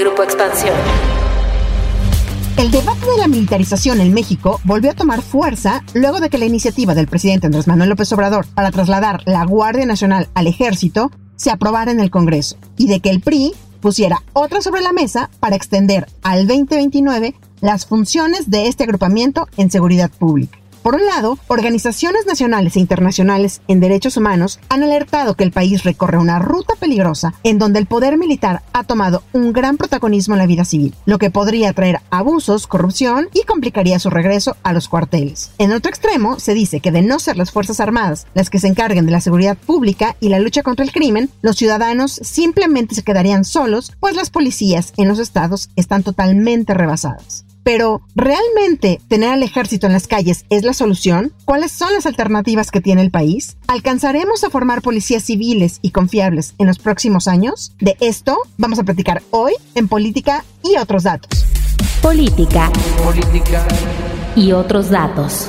Grupo Expansión. El debate de la militarización en México volvió a tomar fuerza luego de que la iniciativa del presidente Andrés Manuel López Obrador para trasladar la Guardia Nacional al ejército se aprobara en el Congreso y de que el PRI pusiera otra sobre la mesa para extender al 2029 las funciones de este agrupamiento en seguridad pública. Por un lado, organizaciones nacionales e internacionales en derechos humanos han alertado que el país recorre una ruta peligrosa en donde el poder militar ha tomado un gran protagonismo en la vida civil, lo que podría traer abusos, corrupción y complicaría su regreso a los cuarteles. En otro extremo, se dice que de no ser las Fuerzas Armadas las que se encarguen de la seguridad pública y la lucha contra el crimen, los ciudadanos simplemente se quedarían solos, pues las policías en los estados están totalmente rebasadas. Pero, ¿realmente tener al ejército en las calles es la solución? ¿Cuáles son las alternativas que tiene el país? ¿Alcanzaremos a formar policías civiles y confiables en los próximos años? De esto vamos a platicar hoy en Política y otros datos. Política. Política. Y otros datos.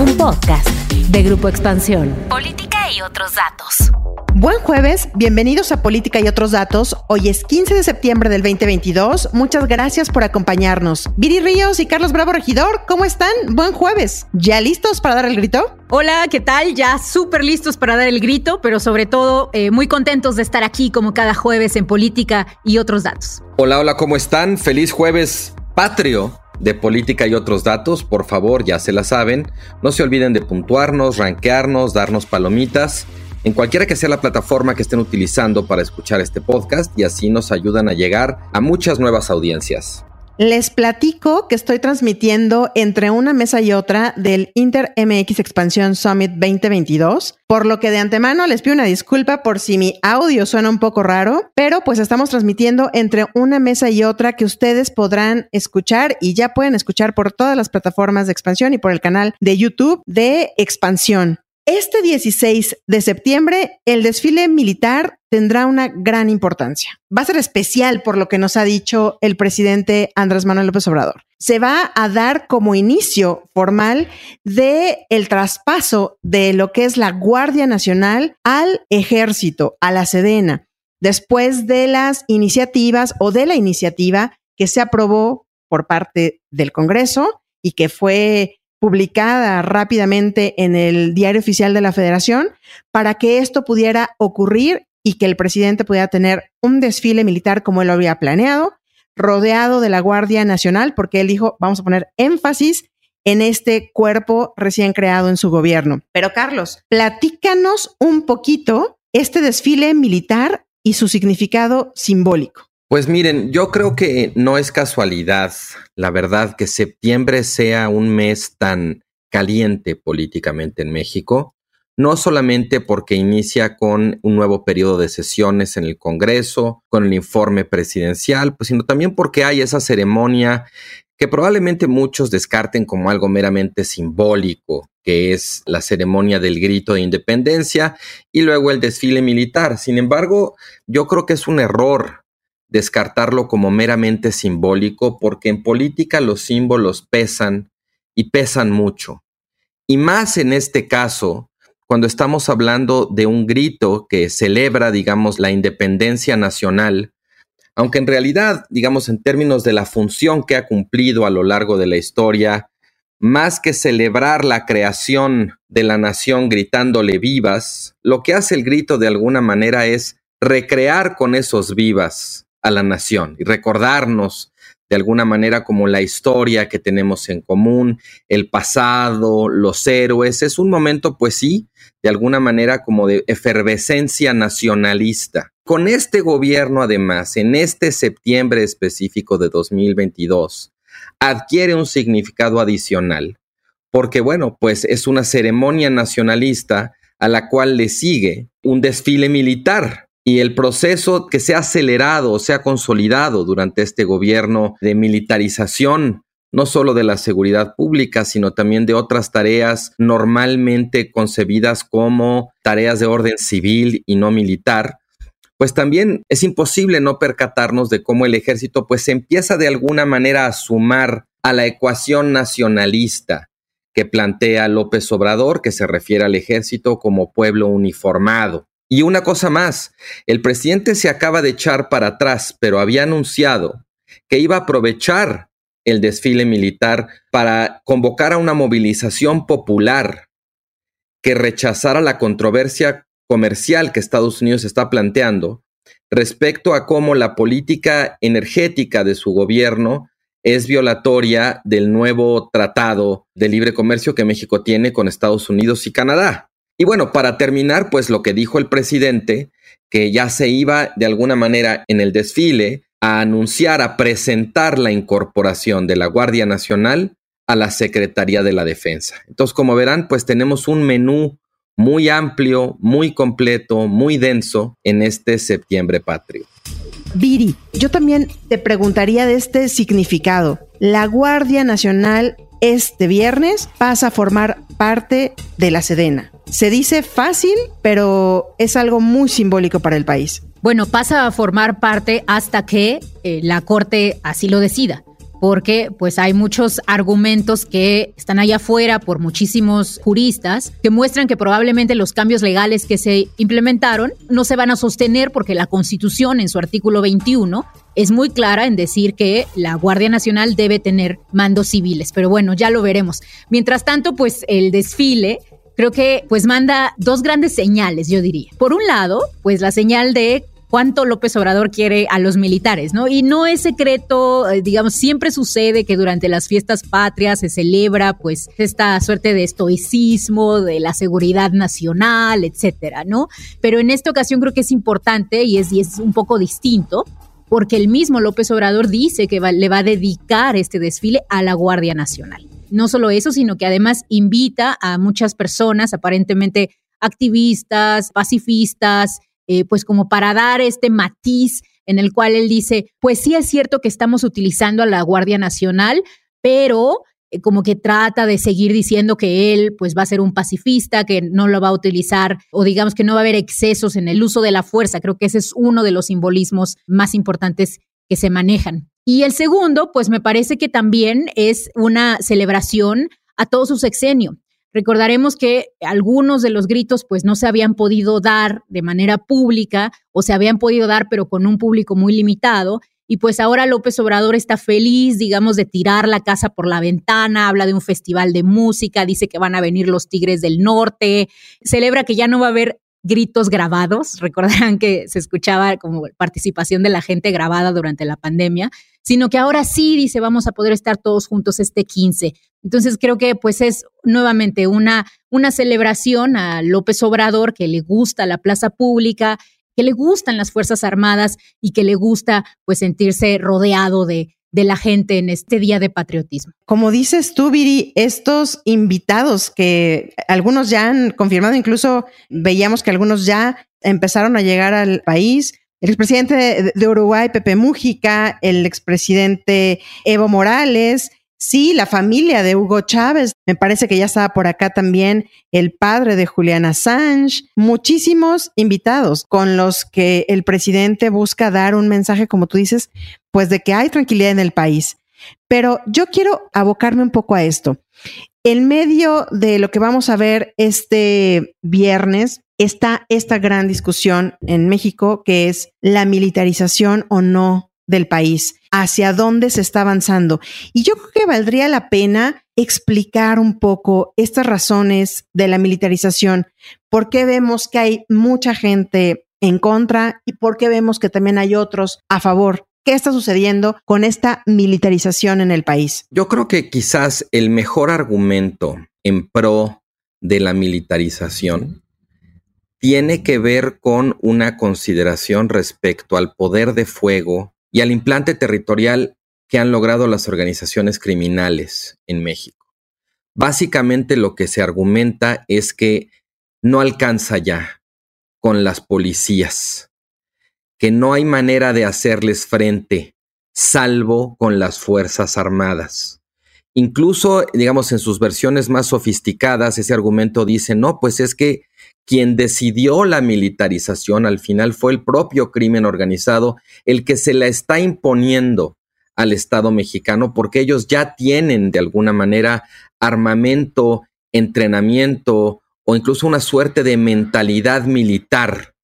Un podcast de Grupo Expansión. Política y otros datos. Buen jueves, bienvenidos a Política y otros datos. Hoy es 15 de septiembre del 2022. Muchas gracias por acompañarnos. Viri Ríos y Carlos Bravo Regidor, ¿cómo están? Buen jueves. ¿Ya listos para dar el grito? Hola, ¿qué tal? Ya súper listos para dar el grito, pero sobre todo eh, muy contentos de estar aquí como cada jueves en Política y otros datos. Hola, hola, ¿cómo están? Feliz jueves patrio de política y otros datos, por favor, ya se la saben. No se olviden de puntuarnos, ranquearnos, darnos palomitas en cualquiera que sea la plataforma que estén utilizando para escuchar este podcast y así nos ayudan a llegar a muchas nuevas audiencias. Les platico que estoy transmitiendo entre una mesa y otra del Inter MX Expansión Summit 2022, por lo que de antemano les pido una disculpa por si mi audio suena un poco raro, pero pues estamos transmitiendo entre una mesa y otra que ustedes podrán escuchar y ya pueden escuchar por todas las plataformas de expansión y por el canal de YouTube de Expansión. Este 16 de septiembre, el desfile militar tendrá una gran importancia. Va a ser especial por lo que nos ha dicho el presidente Andrés Manuel López Obrador. Se va a dar como inicio formal de el traspaso de lo que es la Guardia Nacional al Ejército, a la Sedena, después de las iniciativas o de la iniciativa que se aprobó por parte del Congreso y que fue publicada rápidamente en el diario oficial de la federación para que esto pudiera ocurrir y que el presidente pudiera tener un desfile militar como él lo había planeado, rodeado de la Guardia Nacional, porque él dijo, vamos a poner énfasis en este cuerpo recién creado en su gobierno. Pero Carlos, platícanos un poquito este desfile militar y su significado simbólico. Pues miren, yo creo que no es casualidad, la verdad, que septiembre sea un mes tan caliente políticamente en México, no solamente porque inicia con un nuevo periodo de sesiones en el Congreso, con el informe presidencial, pues sino también porque hay esa ceremonia que probablemente muchos descarten como algo meramente simbólico, que es la ceremonia del grito de independencia y luego el desfile militar. Sin embargo, yo creo que es un error descartarlo como meramente simbólico, porque en política los símbolos pesan y pesan mucho. Y más en este caso, cuando estamos hablando de un grito que celebra, digamos, la independencia nacional, aunque en realidad, digamos, en términos de la función que ha cumplido a lo largo de la historia, más que celebrar la creación de la nación gritándole vivas, lo que hace el grito de alguna manera es recrear con esos vivas a la nación y recordarnos de alguna manera como la historia que tenemos en común, el pasado, los héroes. Es un momento, pues sí, de alguna manera como de efervescencia nacionalista. Con este gobierno, además, en este septiembre específico de 2022, adquiere un significado adicional, porque bueno, pues es una ceremonia nacionalista a la cual le sigue un desfile militar y el proceso que se ha acelerado, se ha consolidado durante este gobierno de militarización, no solo de la seguridad pública, sino también de otras tareas normalmente concebidas como tareas de orden civil y no militar, pues también es imposible no percatarnos de cómo el ejército pues empieza de alguna manera a sumar a la ecuación nacionalista que plantea López Obrador, que se refiere al ejército como pueblo uniformado. Y una cosa más, el presidente se acaba de echar para atrás, pero había anunciado que iba a aprovechar el desfile militar para convocar a una movilización popular que rechazara la controversia comercial que Estados Unidos está planteando respecto a cómo la política energética de su gobierno es violatoria del nuevo tratado de libre comercio que México tiene con Estados Unidos y Canadá. Y bueno, para terminar, pues lo que dijo el presidente, que ya se iba de alguna manera en el desfile a anunciar, a presentar la incorporación de la Guardia Nacional a la Secretaría de la Defensa. Entonces, como verán, pues tenemos un menú muy amplio, muy completo, muy denso en este septiembre patrio. Viri, yo también te preguntaría de este significado. La Guardia Nacional este viernes pasa a formar parte de la Sedena. Se dice fácil, pero es algo muy simbólico para el país. Bueno, pasa a formar parte hasta que eh, la Corte así lo decida porque pues hay muchos argumentos que están allá afuera por muchísimos juristas que muestran que probablemente los cambios legales que se implementaron no se van a sostener porque la Constitución en su artículo 21 es muy clara en decir que la Guardia Nacional debe tener mandos civiles, pero bueno, ya lo veremos. Mientras tanto, pues el desfile creo que pues manda dos grandes señales, yo diría. Por un lado, pues la señal de cuánto López Obrador quiere a los militares, ¿no? Y no es secreto, eh, digamos, siempre sucede que durante las fiestas patrias se celebra pues esta suerte de estoicismo, de la seguridad nacional, etcétera, ¿no? Pero en esta ocasión creo que es importante y es, y es un poco distinto porque el mismo López Obrador dice que le va a dedicar este desfile a la Guardia Nacional. No solo eso, sino que además invita a muchas personas, aparentemente activistas, pacifistas, eh, pues como para dar este matiz en el cual él dice, pues sí es cierto que estamos utilizando a la Guardia Nacional, pero eh, como que trata de seguir diciendo que él pues va a ser un pacifista, que no lo va a utilizar o digamos que no va a haber excesos en el uso de la fuerza. Creo que ese es uno de los simbolismos más importantes que se manejan. Y el segundo, pues me parece que también es una celebración a todo su sexenio. Recordaremos que algunos de los gritos pues no se habían podido dar de manera pública o se habían podido dar pero con un público muy limitado y pues ahora López Obrador está feliz, digamos, de tirar la casa por la ventana, habla de un festival de música, dice que van a venir los Tigres del Norte, celebra que ya no va a haber gritos grabados, recordarán que se escuchaba como participación de la gente grabada durante la pandemia, sino que ahora sí dice vamos a poder estar todos juntos este 15. Entonces creo que pues es nuevamente una, una celebración a López Obrador que le gusta la plaza pública, que le gustan las Fuerzas Armadas y que le gusta pues sentirse rodeado de, de la gente en este día de patriotismo. Como dices tú, Viri, estos invitados que algunos ya han confirmado, incluso veíamos que algunos ya empezaron a llegar al país, el expresidente de Uruguay, Pepe Mújica, el expresidente Evo Morales, sí, la familia de Hugo Chávez, me parece que ya estaba por acá también el padre de Julian Assange, muchísimos invitados con los que el presidente busca dar un mensaje, como tú dices, pues de que hay tranquilidad en el país. Pero yo quiero abocarme un poco a esto. En medio de lo que vamos a ver este viernes, está esta gran discusión en México que es la militarización o no del país, hacia dónde se está avanzando. Y yo creo que valdría la pena explicar un poco estas razones de la militarización, por qué vemos que hay mucha gente en contra y por qué vemos que también hay otros a favor. ¿Qué está sucediendo con esta militarización en el país? Yo creo que quizás el mejor argumento en pro de la militarización tiene que ver con una consideración respecto al poder de fuego y al implante territorial que han logrado las organizaciones criminales en México. Básicamente lo que se argumenta es que no alcanza ya con las policías, que no hay manera de hacerles frente salvo con las Fuerzas Armadas. Incluso, digamos, en sus versiones más sofisticadas, ese argumento dice, no, pues es que quien decidió la militarización al final fue el propio crimen organizado, el que se la está imponiendo al Estado mexicano, porque ellos ya tienen de alguna manera armamento, entrenamiento o incluso una suerte de mentalidad militar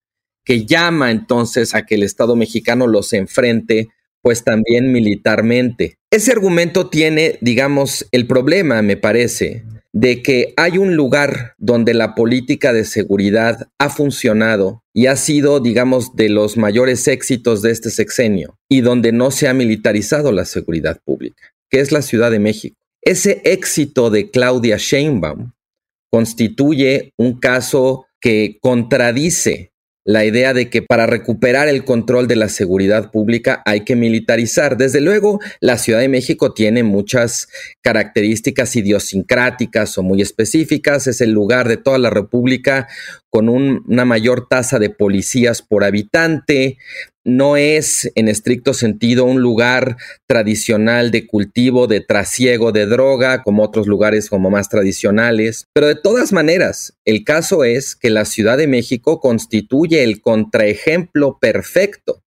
que llama entonces a que el Estado mexicano los enfrente pues también militarmente. Ese argumento tiene, digamos, el problema, me parece, de que hay un lugar donde la política de seguridad ha funcionado y ha sido, digamos, de los mayores éxitos de este sexenio y donde no se ha militarizado la seguridad pública, que es la Ciudad de México. Ese éxito de Claudia Sheinbaum constituye un caso que contradice la idea de que para recuperar el control de la seguridad pública hay que militarizar. Desde luego, la Ciudad de México tiene muchas características idiosincráticas o muy específicas. Es el lugar de toda la República con una mayor tasa de policías por habitante, no es en estricto sentido un lugar tradicional de cultivo, de trasiego de droga, como otros lugares como más tradicionales. Pero de todas maneras, el caso es que la Ciudad de México constituye el contraejemplo perfecto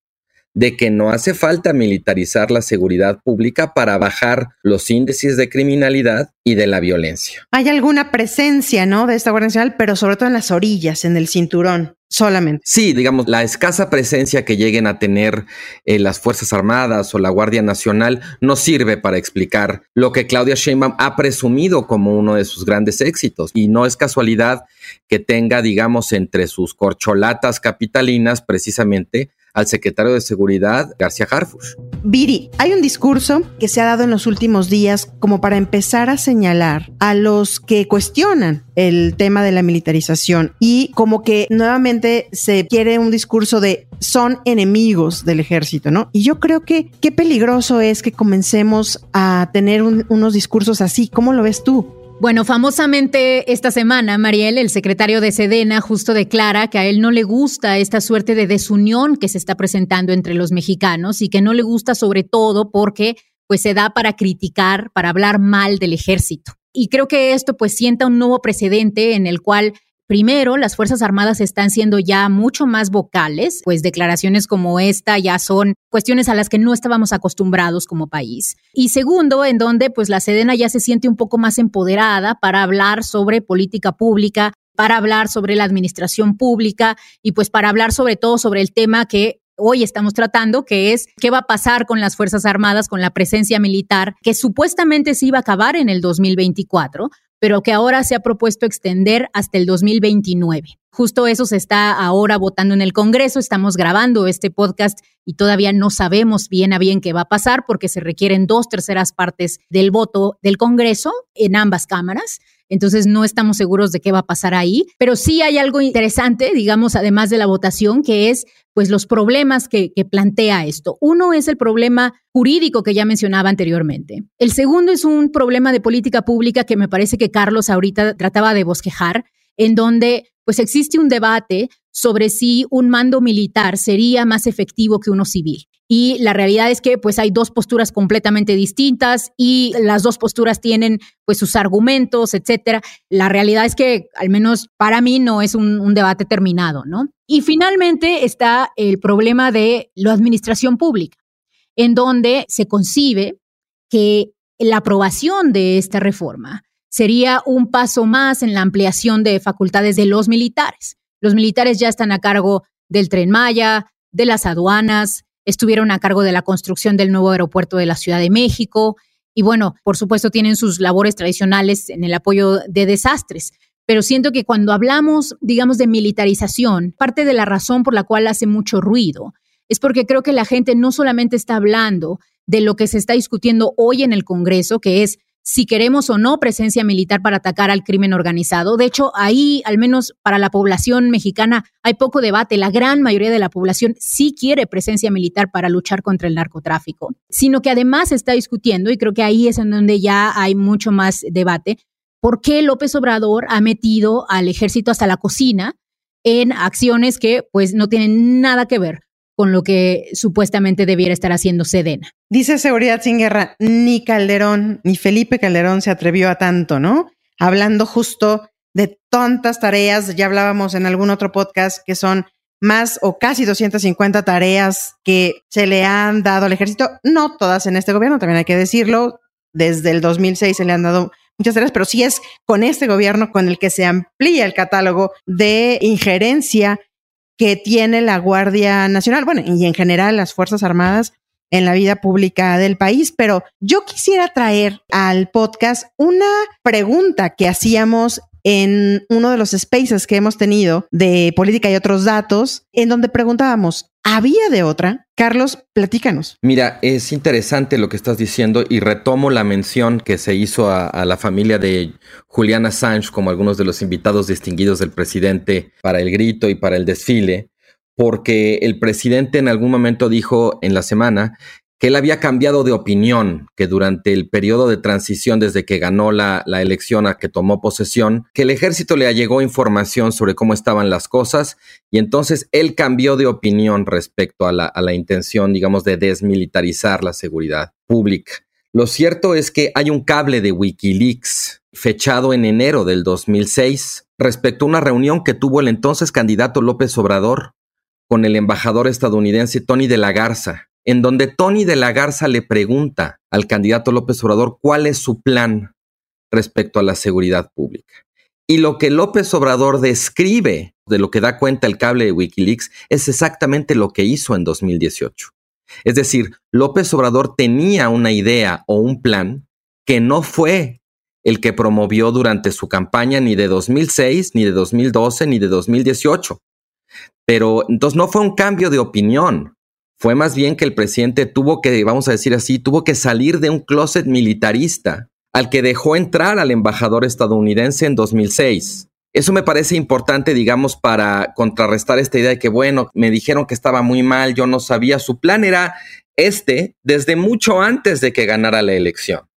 de que no hace falta militarizar la seguridad pública para bajar los índices de criminalidad y de la violencia. Hay alguna presencia, ¿no? De esta Guardia Nacional, pero sobre todo en las orillas, en el cinturón. Solamente. Sí, digamos, la escasa presencia que lleguen a tener eh, las Fuerzas Armadas o la Guardia Nacional no sirve para explicar lo que Claudia Sheinbaum ha presumido como uno de sus grandes éxitos. Y no es casualidad que tenga, digamos, entre sus corcholatas capitalinas precisamente al secretario de Seguridad, García Harfush. Viri, hay un discurso que se ha dado en los últimos días como para empezar a señalar a los que cuestionan el tema de la militarización y como que nuevamente se quiere un discurso de son enemigos del ejército, ¿no? Y yo creo que qué peligroso es que comencemos a tener unos discursos así. ¿Cómo lo ves tú? Bueno, famosamente esta semana, Mariel, el secretario de Sedena, justo declara que a él no le gusta esta suerte de desunión que se está presentando entre los mexicanos y que no le gusta sobre todo porque pues se da para criticar, para hablar mal del ejército. Y creo que esto pues sienta un nuevo precedente en el cual Primero, las Fuerzas Armadas están siendo ya mucho más vocales, pues declaraciones como esta ya son cuestiones a las que no estábamos acostumbrados como país. Y segundo, en donde pues la Sedena ya se siente un poco más empoderada para hablar sobre política pública, para hablar sobre la administración pública y pues para hablar sobre todo sobre el tema que hoy estamos tratando, que es qué va a pasar con las Fuerzas Armadas, con la presencia militar, que supuestamente se iba a acabar en el 2024, pero que ahora se ha propuesto extender hasta el 2029. Justo eso se está ahora votando en el Congreso. Estamos grabando este podcast y todavía no sabemos bien a bien qué va a pasar porque se requieren dos terceras partes del voto del Congreso en ambas cámaras. Entonces no estamos seguros de qué va a pasar ahí, pero sí hay algo interesante, digamos, además de la votación, que es pues los problemas que, plantea esto. Uno es el problema jurídico que ya mencionaba anteriormente. El segundo es un problema de política pública que me parece que Carlos ahorita trataba de bosquejar, en donde pues existe un debate sobre si un mando militar sería más efectivo que uno civil. Y la realidad es que pues hay dos posturas completamente distintas y las dos posturas tienen pues sus argumentos, etcétera. La realidad es que al menos para mí no es un, un debate terminado, ¿no? Y finalmente está el problema de la administración pública, en donde se concibe que la aprobación de esta reforma sería un paso más en la ampliación de facultades de los militares. Los militares ya están a cargo del tren Maya, de las aduanas, estuvieron a cargo de la construcción del nuevo aeropuerto de la Ciudad de México y bueno, por supuesto tienen sus labores tradicionales en el apoyo de desastres. Pero siento que cuando hablamos, digamos, de militarización, parte de la razón por la cual hace mucho ruido es porque creo que la gente no solamente está hablando de lo que se está discutiendo hoy en el Congreso, que es si queremos o no presencia militar para atacar al crimen organizado. De hecho, ahí, al menos para la población mexicana, hay poco debate. La gran mayoría de la población sí quiere presencia militar para luchar contra el narcotráfico, sino que además está discutiendo, y creo que ahí es en donde ya hay mucho más debate, por qué López Obrador ha metido al ejército hasta la cocina en acciones que pues no tienen nada que ver con lo que supuestamente debiera estar haciendo Sedena. Dice Seguridad sin Guerra, ni Calderón, ni Felipe Calderón se atrevió a tanto, ¿no? Hablando justo de tantas tareas, ya hablábamos en algún otro podcast que son más o casi 250 tareas que se le han dado al ejército, no todas en este gobierno, también hay que decirlo, desde el 2006 se le han dado muchas tareas, pero sí es con este gobierno con el que se amplía el catálogo de injerencia que tiene la Guardia Nacional, bueno, y en general las Fuerzas Armadas en la vida pública del país, pero yo quisiera traer al podcast una pregunta que hacíamos en uno de los spaces que hemos tenido de política y otros datos, en donde preguntábamos, ¿había de otra? Carlos, platícanos. Mira, es interesante lo que estás diciendo y retomo la mención que se hizo a, la familia de Juliana Assange como algunos de los invitados distinguidos del presidente para el grito y para el desfile, porque el presidente en algún momento dijo en la semana él había cambiado de opinión, que durante el periodo de transición desde que ganó la, elección a que tomó posesión, que el ejército le llegó información sobre cómo estaban las cosas y entonces él cambió de opinión respecto a la, a la intención, digamos, de desmilitarizar la seguridad pública. Lo cierto es que hay un cable de Wikileaks fechado en enero del 2006 respecto a una reunión que tuvo el entonces candidato López Obrador con el embajador estadounidense Tony de la Garza, en donde Tony de la Garza le pregunta al candidato López Obrador cuál es su plan respecto a la seguridad pública. Y lo que López Obrador describe de lo que da cuenta el cable de Wikileaks es exactamente lo que hizo en 2018. Es decir, López Obrador tenía una idea o un plan que no fue el que promovió durante su campaña ni de 2006, ni de 2012, ni de 2018. Pero entonces no fue un cambio de opinión, fue más bien que el presidente tuvo que, vamos a decir así, tuvo que salir de un closet militarista al que dejó entrar al embajador estadounidense en 2006. Eso me parece importante, digamos, para contrarrestar esta idea de que, bueno, me dijeron que estaba muy mal, yo no sabía, su plan era este desde mucho antes de que ganara la elección.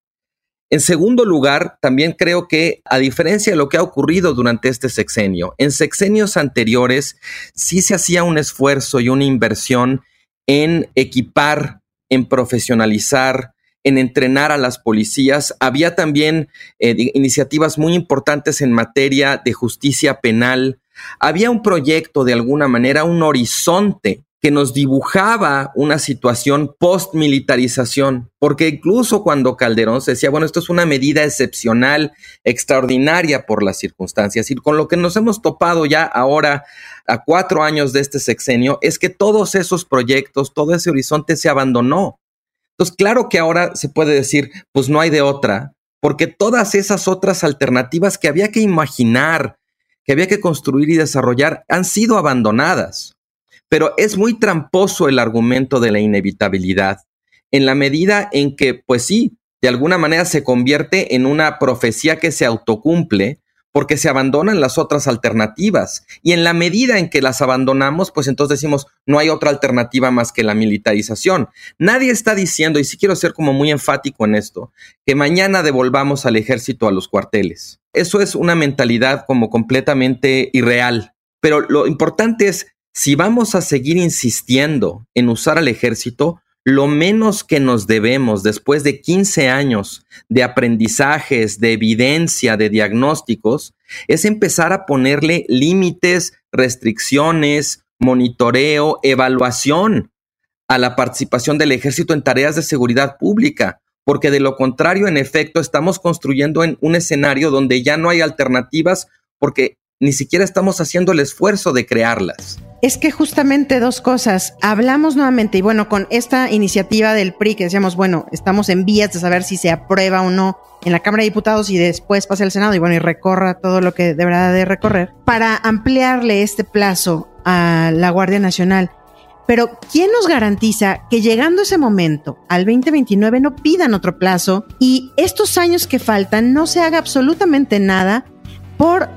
En segundo lugar, también creo que, a diferencia de lo que ha ocurrido durante este sexenio, en sexenios anteriores sí se hacía un esfuerzo y una inversión en equipar, en profesionalizar, en entrenar a las policías. Había también eh, iniciativas muy importantes en materia de justicia penal. Había un proyecto, de alguna manera, un horizonte que nos dibujaba una situación post-militarización, porque incluso cuando Calderón se decía, bueno, esto es una medida excepcional, extraordinaria por las circunstancias, y con lo que nos hemos topado ya ahora a cuatro años de este sexenio, es que todos esos proyectos, todo ese horizonte se abandonó. Entonces, claro que ahora se puede decir, pues no hay de otra, porque todas esas otras alternativas que había que imaginar, que había que construir y desarrollar, han sido abandonadas. Pero es muy tramposo el argumento de la inevitabilidad, en la medida en que, pues sí, de alguna manera se convierte en una profecía que se autocumple porque se abandonan las otras alternativas. Y en la medida en que las abandonamos, pues entonces decimos, no hay otra alternativa más que la militarización. Nadie está diciendo, y sí quiero ser como muy enfático en esto, que mañana devolvamos al ejército a los cuarteles. Eso es una mentalidad como completamente irreal. Pero lo importante es si vamos a seguir insistiendo en usar al ejército, lo menos que nos debemos después de 15 años de aprendizajes, de evidencia, de diagnósticos, es empezar a ponerle límites, restricciones, monitoreo, evaluación a la participación del ejército en tareas de seguridad pública, porque de lo contrario, en efecto, estamos construyendo en un escenario donde ya no hay alternativas porque ni siquiera estamos haciendo el esfuerzo de crearlas. Es que justamente dos cosas. Hablamos nuevamente, y bueno, con esta iniciativa del PRI que decíamos, bueno, estamos en vías de saber si se aprueba o no en la Cámara de Diputados y después pase al Senado y bueno, y recorra todo lo que deberá de recorrer, para ampliarle este plazo a la Guardia Nacional. Pero, ¿quién nos garantiza que llegando ese momento, al 2029, no pidan otro plazo y estos años que faltan no se haga absolutamente nada por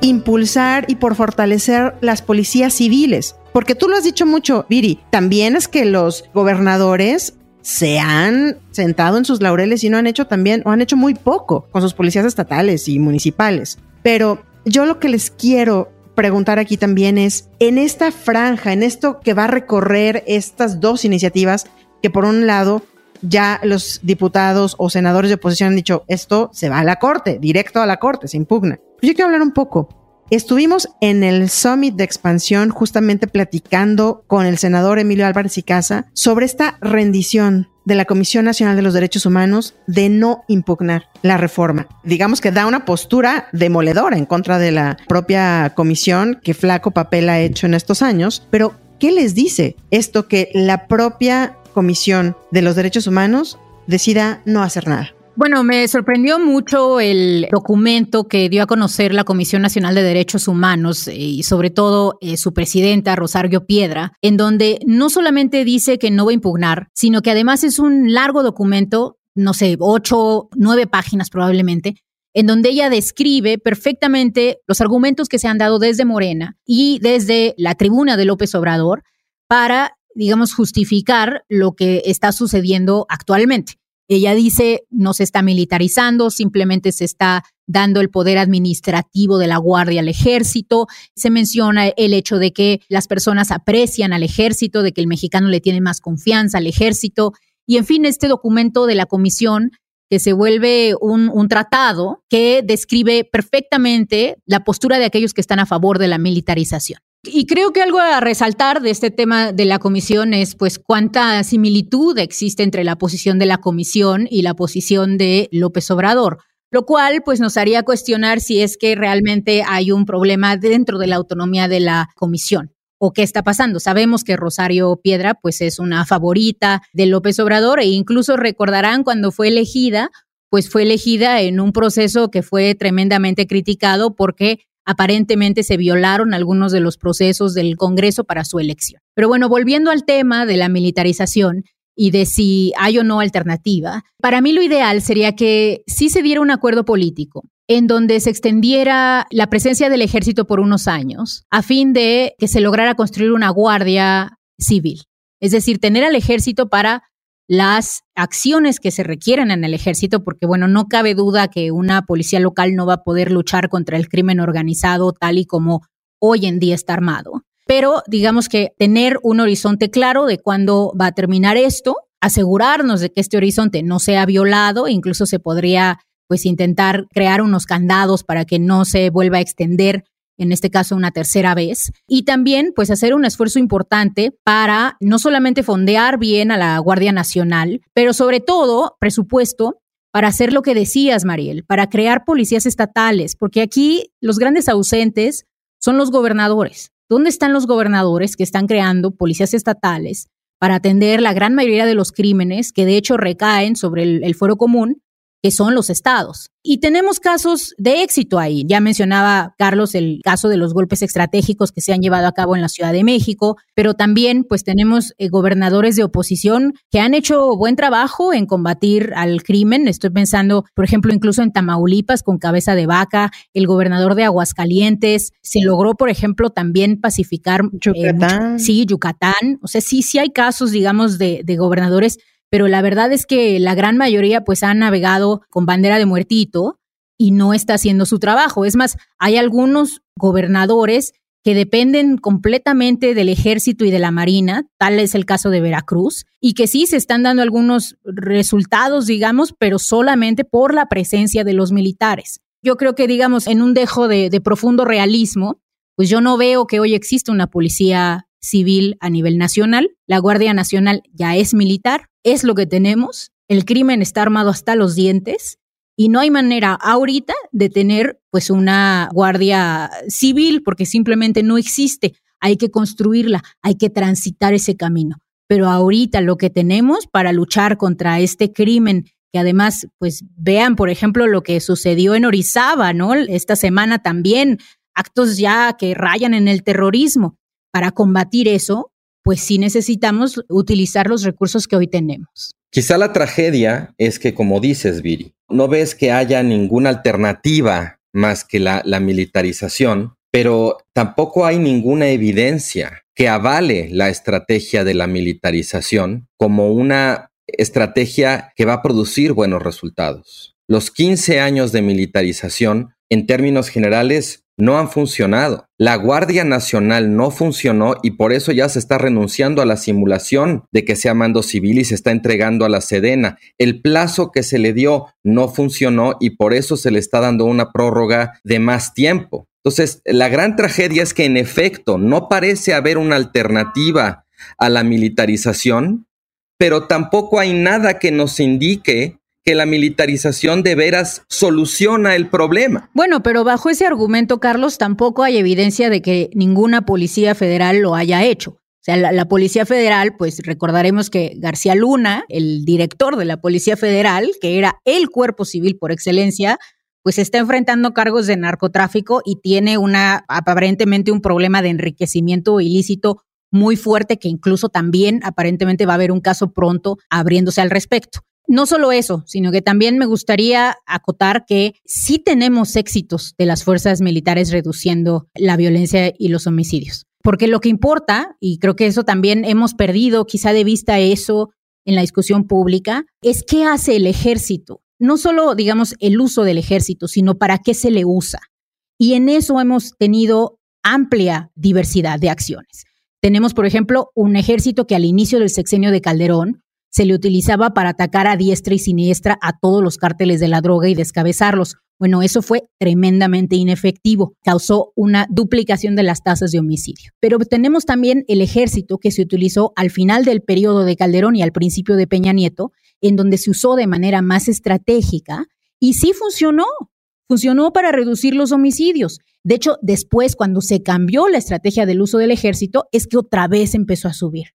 impulsar y por fortalecer las policías civiles. Porque tú lo has dicho mucho, Viri, también es que los gobernadores se han sentado en sus laureles y no han hecho también, o han hecho muy poco con sus policías estatales y municipales. Pero yo lo que les quiero preguntar aquí también es, en esta franja, en esto que va a recorrer estas dos iniciativas, que por un lado ya los diputados o senadores de oposición han dicho, esto se va a la corte, directo a la corte, se impugna. Yo quiero hablar un poco. Estuvimos en el Summit de Expansión justamente platicando con el senador Emilio Álvarez y Casa sobre esta rendición de la Comisión Nacional de los Derechos Humanos de no impugnar la reforma. Digamos que da una postura demoledora en contra de la propia comisión que flaco papel ha hecho en estos años, pero ¿qué les dice esto que la propia Comisión de los Derechos Humanos decida no hacer nada? Bueno, me sorprendió mucho el documento que dio a conocer la Comisión Nacional de Derechos Humanos eh, y sobre todo eh, su presidenta, Rosario Piedra, en donde no solamente dice que no va a impugnar, sino que además es un largo documento, no sé, ocho, nueve páginas probablemente, en donde ella describe perfectamente los argumentos que se han dado desde Morena y desde la tribuna de López Obrador para, digamos, justificar lo que está sucediendo actualmente. Ella dice, no se está militarizando, simplemente se está dando el poder administrativo de la Guardia al ejército. Se menciona el hecho de que las personas aprecian al ejército, de que el mexicano le tiene más confianza al ejército. Y en fin, este documento de la comisión que se vuelve un, un, tratado que describe perfectamente la postura de aquellos que están a favor de la militarización. Y creo que algo a resaltar de este tema de la comisión es pues cuánta similitud existe entre la posición de la comisión y la posición de López Obrador, lo cual pues nos haría cuestionar si es que realmente hay un problema dentro de la autonomía de la comisión o qué está pasando. Sabemos que Rosario Piedra pues es una favorita de López Obrador e incluso recordarán cuando fue elegida, pues fue elegida en un proceso que fue tremendamente criticado porque aparentemente se violaron algunos de los procesos del Congreso para su elección. Pero bueno, volviendo al tema de la militarización y de si hay o no alternativa, para mí lo ideal sería que sí se diera un acuerdo político en donde se extendiera la presencia del ejército por unos años, a fin de que se lograra construir una guardia civil. Es decir, tener al ejército para las acciones que se requieren en el ejército, porque bueno, no cabe duda que una policía local no va a poder luchar contra el crimen organizado tal y como hoy en día está armado. Pero digamos que tener un horizonte claro de cuándo va a terminar esto, asegurarnos de que este horizonte no sea violado, incluso se podría pues intentar crear unos candados para que no se vuelva a extender en este caso una tercera vez, y también pues hacer un esfuerzo importante para no solamente fondear bien a la Guardia Nacional, pero sobre todo presupuesto para hacer lo que decías, Mariel, para crear policías estatales, porque aquí los grandes ausentes son los gobernadores. ¿Dónde están los gobernadores que están creando policías estatales para atender la gran mayoría de los crímenes que de hecho recaen sobre el, el fuero común que son los estados. Y tenemos casos de éxito ahí. Ya mencionaba Carlos el caso de los golpes estratégicos que se han llevado a cabo en la Ciudad de México, pero también pues tenemos eh, gobernadores de oposición que han hecho buen trabajo en combatir al crimen. Estoy pensando, por ejemplo, incluso en Tamaulipas con cabeza de vaca, el gobernador de Aguascalientes. Se logró, por ejemplo, también pacificar. Eh, Yucatán. sí, Yucatán. O sea, sí, sí hay casos, digamos, de, de gobernadores pero la verdad es que la gran mayoría pues han navegado con bandera de muertito y no está haciendo su trabajo. Es más, hay algunos gobernadores que dependen completamente del ejército y de la marina, tal es el caso de Veracruz, y que sí se están dando algunos resultados, digamos, pero solamente por la presencia de los militares. Yo creo que, digamos, en un dejo de, de profundo realismo, pues yo no veo que hoy exista una policía civil a nivel nacional. La Guardia Nacional ya es militar, es lo que tenemos. El crimen está armado hasta los dientes y no hay manera ahorita de tener pues una guardia civil porque simplemente no existe. Hay que construirla, hay que transitar ese camino. Pero ahorita lo que tenemos para luchar contra este crimen que además, pues vean, por ejemplo, lo que sucedió en Orizaba, ¿no? Esta semana también, actos ya que rayan en el terrorismo para combatir eso, pues sí necesitamos utilizar los recursos que hoy tenemos. Quizá la tragedia es que, como dices, Viri, no ves que haya ninguna alternativa más que la, la militarización, pero tampoco hay ninguna evidencia que avale la estrategia de la militarización como una estrategia que va a producir buenos resultados. Los 15 años de militarización, en términos generales, no han funcionado. La Guardia Nacional no funcionó y por eso ya se está renunciando a la simulación de que sea mando civil y se está entregando a la Sedena. El plazo que se le dio no funcionó y por eso se le está dando una prórroga de más tiempo. Entonces, la gran tragedia es que en efecto no parece haber una alternativa a la militarización pero tampoco hay nada que nos indique que la militarización de veras soluciona el problema. Bueno, pero bajo ese argumento, Carlos, tampoco hay evidencia de que ninguna policía federal lo haya hecho. O sea, la, la, Policía Federal, pues recordaremos que García Luna, el director de la Policía Federal, que era el cuerpo civil por excelencia, pues está enfrentando cargos de narcotráfico y tiene una aparentemente un problema de enriquecimiento ilícito muy fuerte que incluso también aparentemente va a haber un caso pronto abriéndose al respecto. No solo eso, sino que también me gustaría acotar que sí tenemos éxitos de las fuerzas militares reduciendo la violencia y los homicidios. Porque lo que importa, y creo que eso también hemos perdido quizá de vista eso en la discusión pública, es qué hace el ejército. No solo, digamos, el uso del ejército, sino para qué se le usa. Y en eso hemos tenido amplia diversidad de acciones. Tenemos, por ejemplo, un ejército que al inicio del sexenio de Calderón se le utilizaba para atacar a diestra y siniestra a todos los cárteles de la droga y descabezarlos. Bueno, eso fue tremendamente inefectivo, causó una duplicación de las tasas de homicidio. Pero tenemos también el ejército que se utilizó al final del periodo de Calderón y al principio de Peña Nieto, en donde se usó de manera más estratégica y sí funcionó. Funcionó para reducir los homicidios. De hecho, después, cuando se cambió la estrategia del uso del ejército, es que otra vez empezó a subir.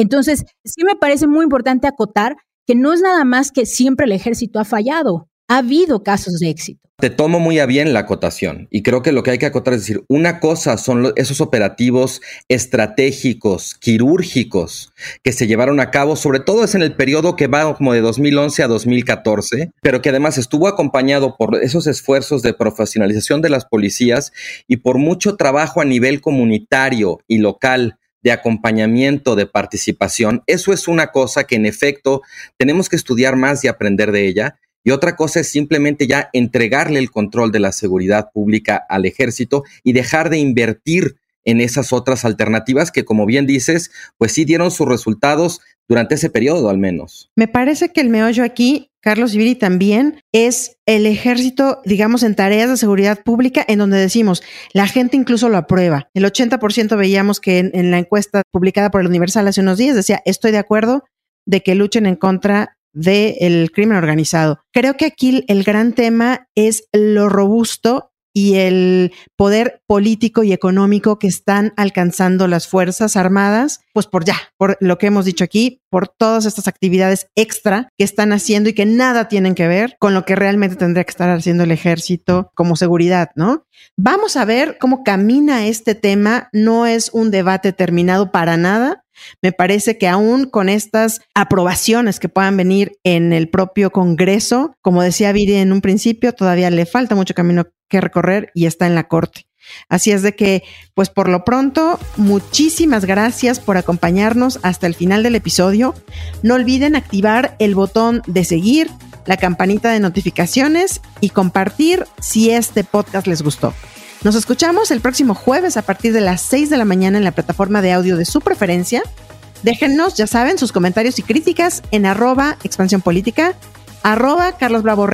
Entonces, sí me parece muy importante acotar que no es nada más que siempre el ejército ha fallado. Ha habido casos de éxito. Te tomo muy a bien la acotación y creo que lo que hay que acotar es decir, una cosa son esos operativos estratégicos, quirúrgicos que se llevaron a cabo, sobre todo es en el periodo que va como de 2011 a 2014, pero que además estuvo acompañado por esos esfuerzos de profesionalización de las policías y por mucho trabajo a nivel comunitario y local de acompañamiento, de participación. Eso es una cosa que en efecto tenemos que estudiar más y aprender de ella. Y otra cosa es simplemente ya entregarle el control de la seguridad pública al ejército y dejar de invertir en esas otras alternativas que, como bien dices, pues sí dieron sus resultados durante ese periodo al menos. Me parece que el meollo aquí, Carlos Ibiri, también es el ejército, digamos, en tareas de seguridad pública, en donde decimos, la gente incluso lo aprueba. El 80% veíamos que en, la encuesta publicada por el Universal hace unos días decía, estoy de acuerdo de que luchen en contra del crimen organizado. Creo que aquí el gran tema es lo robusto y el poder político y económico que están alcanzando las Fuerzas Armadas, pues por ya, por lo que hemos dicho aquí, por todas estas actividades extra que están haciendo y que nada tienen que ver con lo que realmente tendría que estar haciendo el ejército como seguridad, ¿no? Vamos a ver cómo camina este tema. No es un debate terminado para nada. Me parece que aún con estas aprobaciones que puedan venir en el propio Congreso, como decía Viri en un principio, todavía le falta mucho camino que recorrer y está en la Corte. Así es de que, pues por lo pronto, muchísimas gracias por acompañarnos hasta el final del episodio. No olviden activar el botón de seguir, la campanita de notificaciones y compartir si este podcast les gustó. Nos escuchamos el próximo jueves a partir de las 6 de la mañana en la plataforma de audio de su preferencia. Déjennos, ya saben, sus comentarios y críticas en arroba expansión política, arroba Carlos Bravo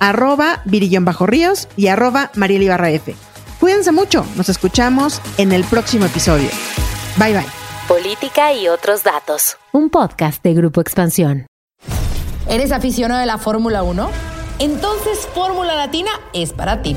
arroba Virillón Bajo Ríos y arroba Mariel Ibarra F. Cuídense mucho, nos escuchamos en el próximo episodio. Bye bye. Política y otros datos. Un podcast de Grupo Expansión. ¿Eres aficionado de la Fórmula 1? Entonces Fórmula Latina es para ti.